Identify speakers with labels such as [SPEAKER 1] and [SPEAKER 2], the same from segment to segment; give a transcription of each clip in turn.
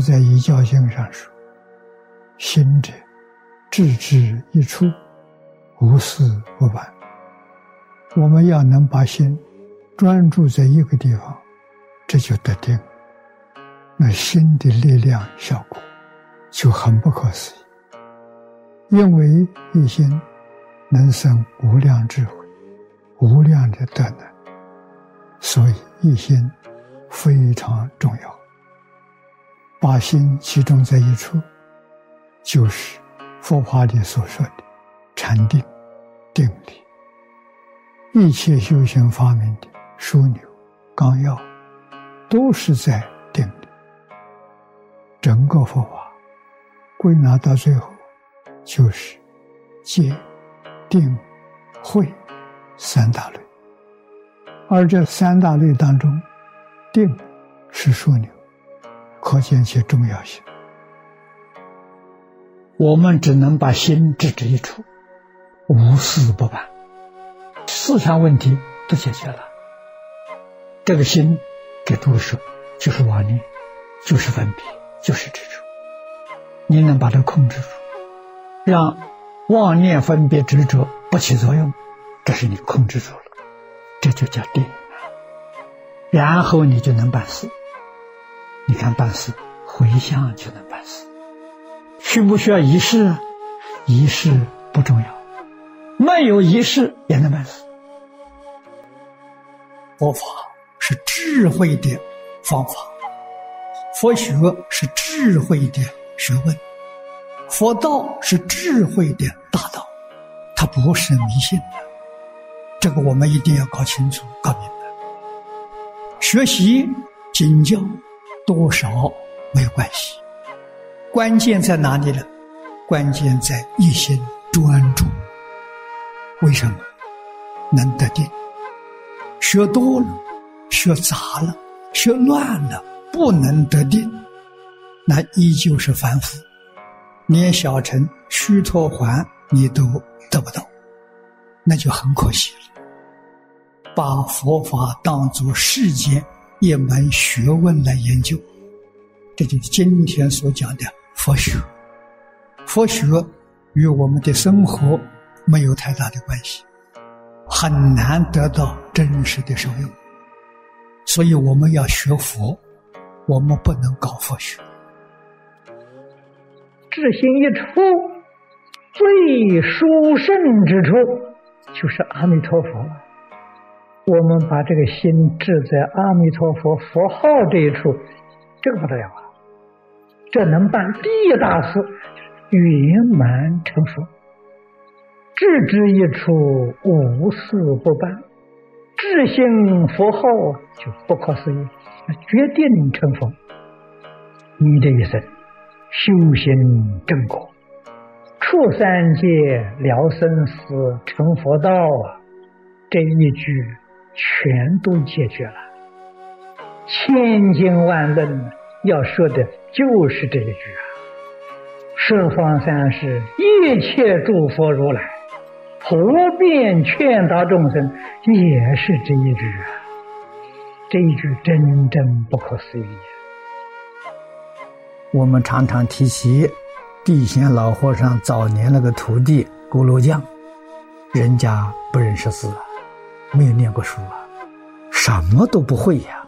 [SPEAKER 1] 在《一教经》上说：“心者，置之一处，无事不办。”我们要能把心专注在一个地方，这就得定。那心的力量效果就很不可思议。因为一心能生无量智慧、无量的德能，所以一心非常重要。把心集中在一处，就是佛法里所说的禅定、定力。一切修行发明的枢纽、纲要，都是在定力。整个佛法归纳到最后。就是戒、定、慧三大类，而这三大类当中，定是枢纽，可见其重要性。我们只能把心置之一处，无事不办，思想问题都解决了。这个心，给诸位说，就是妄念，就是分别，就是执着。你能把它控制住？让妄念分别执着不起作用，这是你控制住了，这就叫定。然后你就能办事。你看办事，回向就能办事。需不需要仪式啊？仪式不重要，没有仪式也能办事。佛法是智慧的方法，佛学是智慧的学问。佛道是智慧的大道，它不是迷信的。这个我们一定要搞清楚、搞明白。学习经教多少没有关系，关键在哪里呢？关键在一心专注。为什么能得定？学多了，学杂了，学乱了，不能得定，那依旧是凡夫。连小乘须陀环你都得不到，那就很可惜了。把佛法当作世间一门学问来研究，这就是今天所讲的佛学。佛学与我们的生活没有太大的关系，很难得到真实的受用。所以我们要学佛，我们不能搞佛学。
[SPEAKER 2] 智心一出，最殊胜之处就是阿弥陀佛。我们把这个心置在阿弥陀佛佛号这一处，这个不得了啊！这能办第一大事，圆满成佛。置之一处，无事不办。智心佛号就不可思议，决定成佛。你的一生。修行正果，出三界了生死成佛道啊！这一句全都解决了。千经万论要说的就是这一句啊！十方三世一切诸佛如来，普遍劝导众生，也是这一句啊！这一句真真不可思议。
[SPEAKER 1] 我们常常提起地仙老和尚早年那个徒弟咕噜匠，人家不认识字啊，没有念过书啊，什么都不会呀。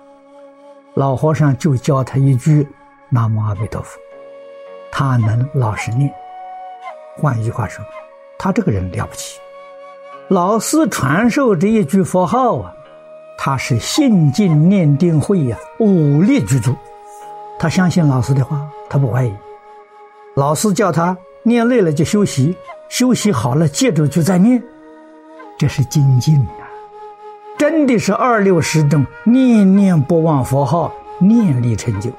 [SPEAKER 1] 老和尚就教他一句“南无阿弥陀佛”，他能老实念。换一句话说，他这个人了不起。老师传授这一句佛号啊，他是信进念定慧呀，武力具足。他相信老师的话，他不怀疑。老师叫他念累了就休息，休息好了接着就再念，这是精进！真的是二六十中，念念不忘佛号，念力成就，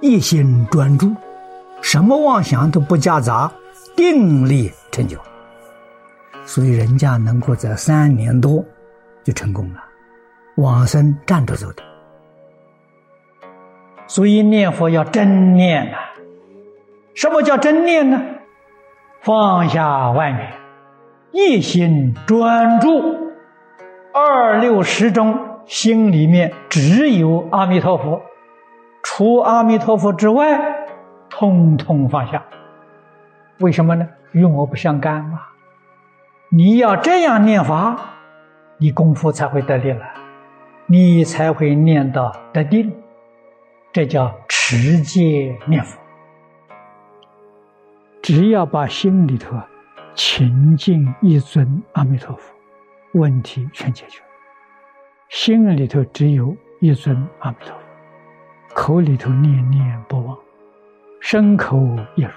[SPEAKER 1] 一心专注，什么妄想都不夹杂，定力成就。所以人家能够在三年多就成功了，往生站着走的。所以念佛要真念呐。什么叫真念呢？放下外面，一心专注，二六十中心里面只有阿弥陀佛，除阿弥陀佛之外，通通放下。为什么呢？与我不相干嘛。你要这样念法，你功夫才会得力了，你才会念到得定。这叫持戒念佛。只要把心里头清净一尊阿弥陀佛，问题全解决。心里头只有一尊阿弥陀佛，口里头念念不忘，身口一如，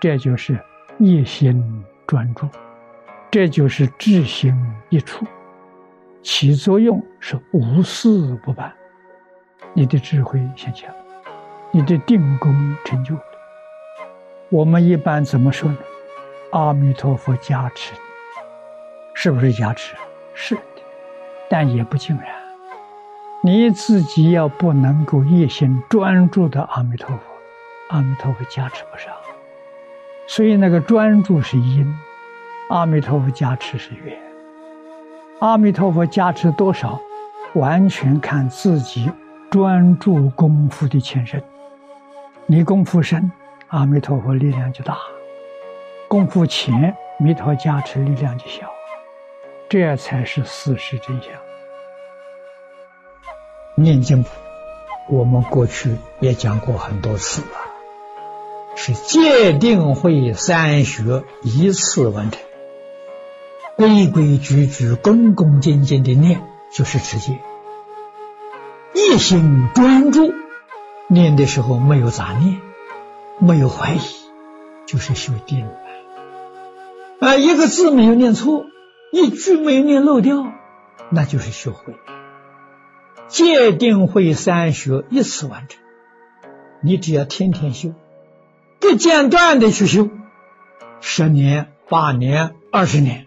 [SPEAKER 1] 这就是一心专注，这就是智心一处，起作用是无事不办。你的智慧显现了，你的定功成就了。我们一般怎么说呢？阿弥陀佛加持，是不是加持？是的，但也不尽然。你自己要不能够一心专注的阿弥陀佛，阿弥陀佛加持不上。所以那个专注是因，阿弥陀佛加持是缘。阿弥陀佛加持多少，完全看自己。专注功夫的前身，你功夫深，阿弥陀佛力量就大；功夫浅，弥陀加持力量就小。这才是事实真相。念经，我们过去也讲过很多次了，是戒定慧三学一次完成，规规矩矩、恭恭敬敬的念，就是持戒。一心专注念的时候，没有杂念，没有怀疑，就是修定了。啊，一个字没有念错，一句没有念漏掉，那就是学会。戒定慧三学一次完成，你只要天天修，不间断的去修，十年、八年、二十年，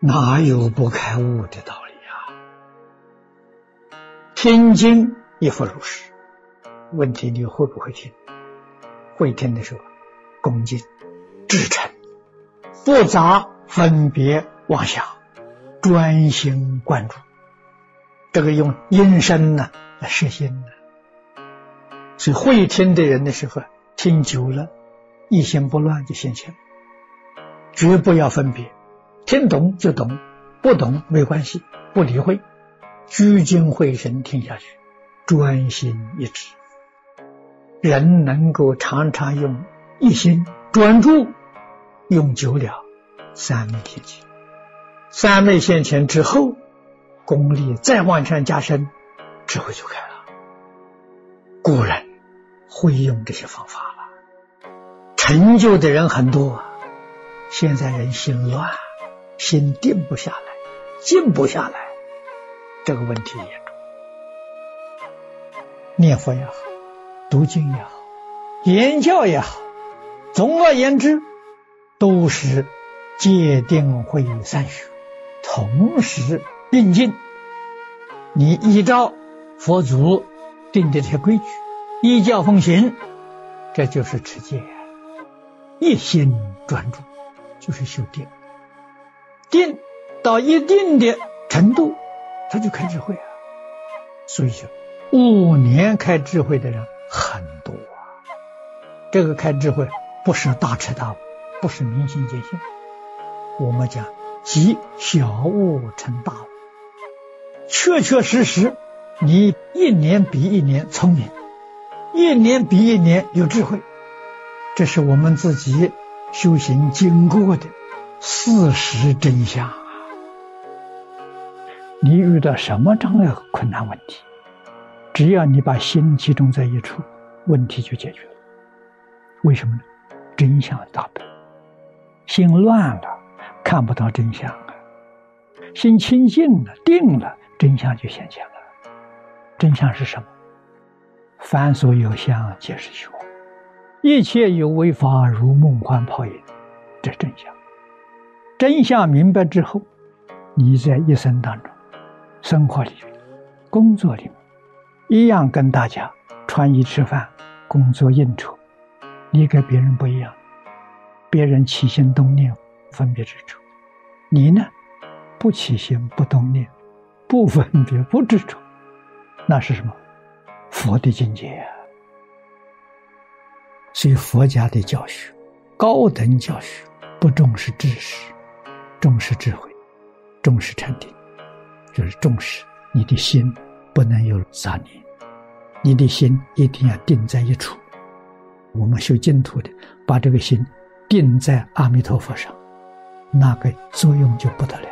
[SPEAKER 1] 哪有不开悟的道理啊？听经亦复如是。问题你会不会听？会听的时候，恭敬、至诚、不杂分别妄想，专心关注。这个用音声呢来实心呢。所以会听的人的时候，听久了，一心不乱就现前。绝不要分别，听懂就懂，不懂没关系，不理会。聚精会神听下去，专心一致。人能够常常用一心专注，用久了，三昧现前。三昧现前之后，功力再往上加深，智慧就开了。古人会用这些方法了，成就的人很多。现在人心乱，心定不下来，静不下来。这个问题严重，念佛也好，读经也好，言教也好，总而言之，都是戒定慧三学同时并进。你依照佛祖定的这些规矩，依教奉行，这就是持戒，一心专注，就是修定。定到一定的程度。他就开智慧啊，所以说五年开智慧的人很多啊。这个开智慧不是大彻大悟，不是明心见性，我们讲即小悟成大悟，确确实实，你一年比一年聪明，一年比一年有智慧，这是我们自己修行经过的事实真相。你遇到什么障碍和困难问题，只要你把心集中在一处，问题就解决了。为什么呢？真相大白，心乱了看不到真相啊；心清净了、定了，真相就显现了。真相是什么？凡所有相，皆是虚妄；一切有为法，如梦幻泡影。这真相。真相明白之后，你在一生当中。生活里面、工作里面，一样跟大家穿衣吃饭、工作应酬。你跟别人不一样，别人起心动念分别执着，你呢不起心不动念，不分别不执着，那是什么？佛的境界啊！所以佛家的教学，高等教学不重视知识，重视智慧，重视禅定，就是重视你的心不能有杂念，你的心一定要定在一处。我们修净土的，把这个心定在阿弥陀佛上，那个作用就不得了。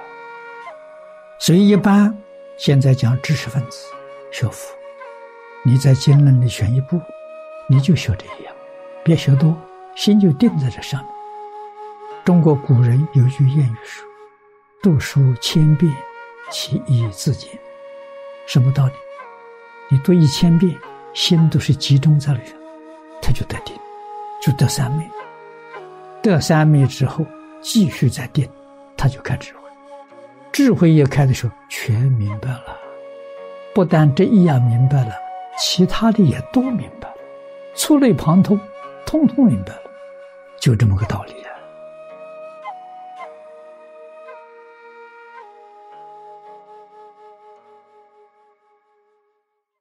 [SPEAKER 1] 所以一般现在讲知识分子学佛，你在经论里选一部，你就学这一样，别学多，心就定在这上面。中国古人有句谚语说：“读书千遍，其义自见。”什么道理？你读一千遍，心都是集中在那上，他就得定，就得三昧。得三昧之后，继续在定，他就开智慧。智慧一开的时候，全明白了。不但这一样明白了，其他的也都明白了，触类旁通，通通明白了，就这么个道理啊。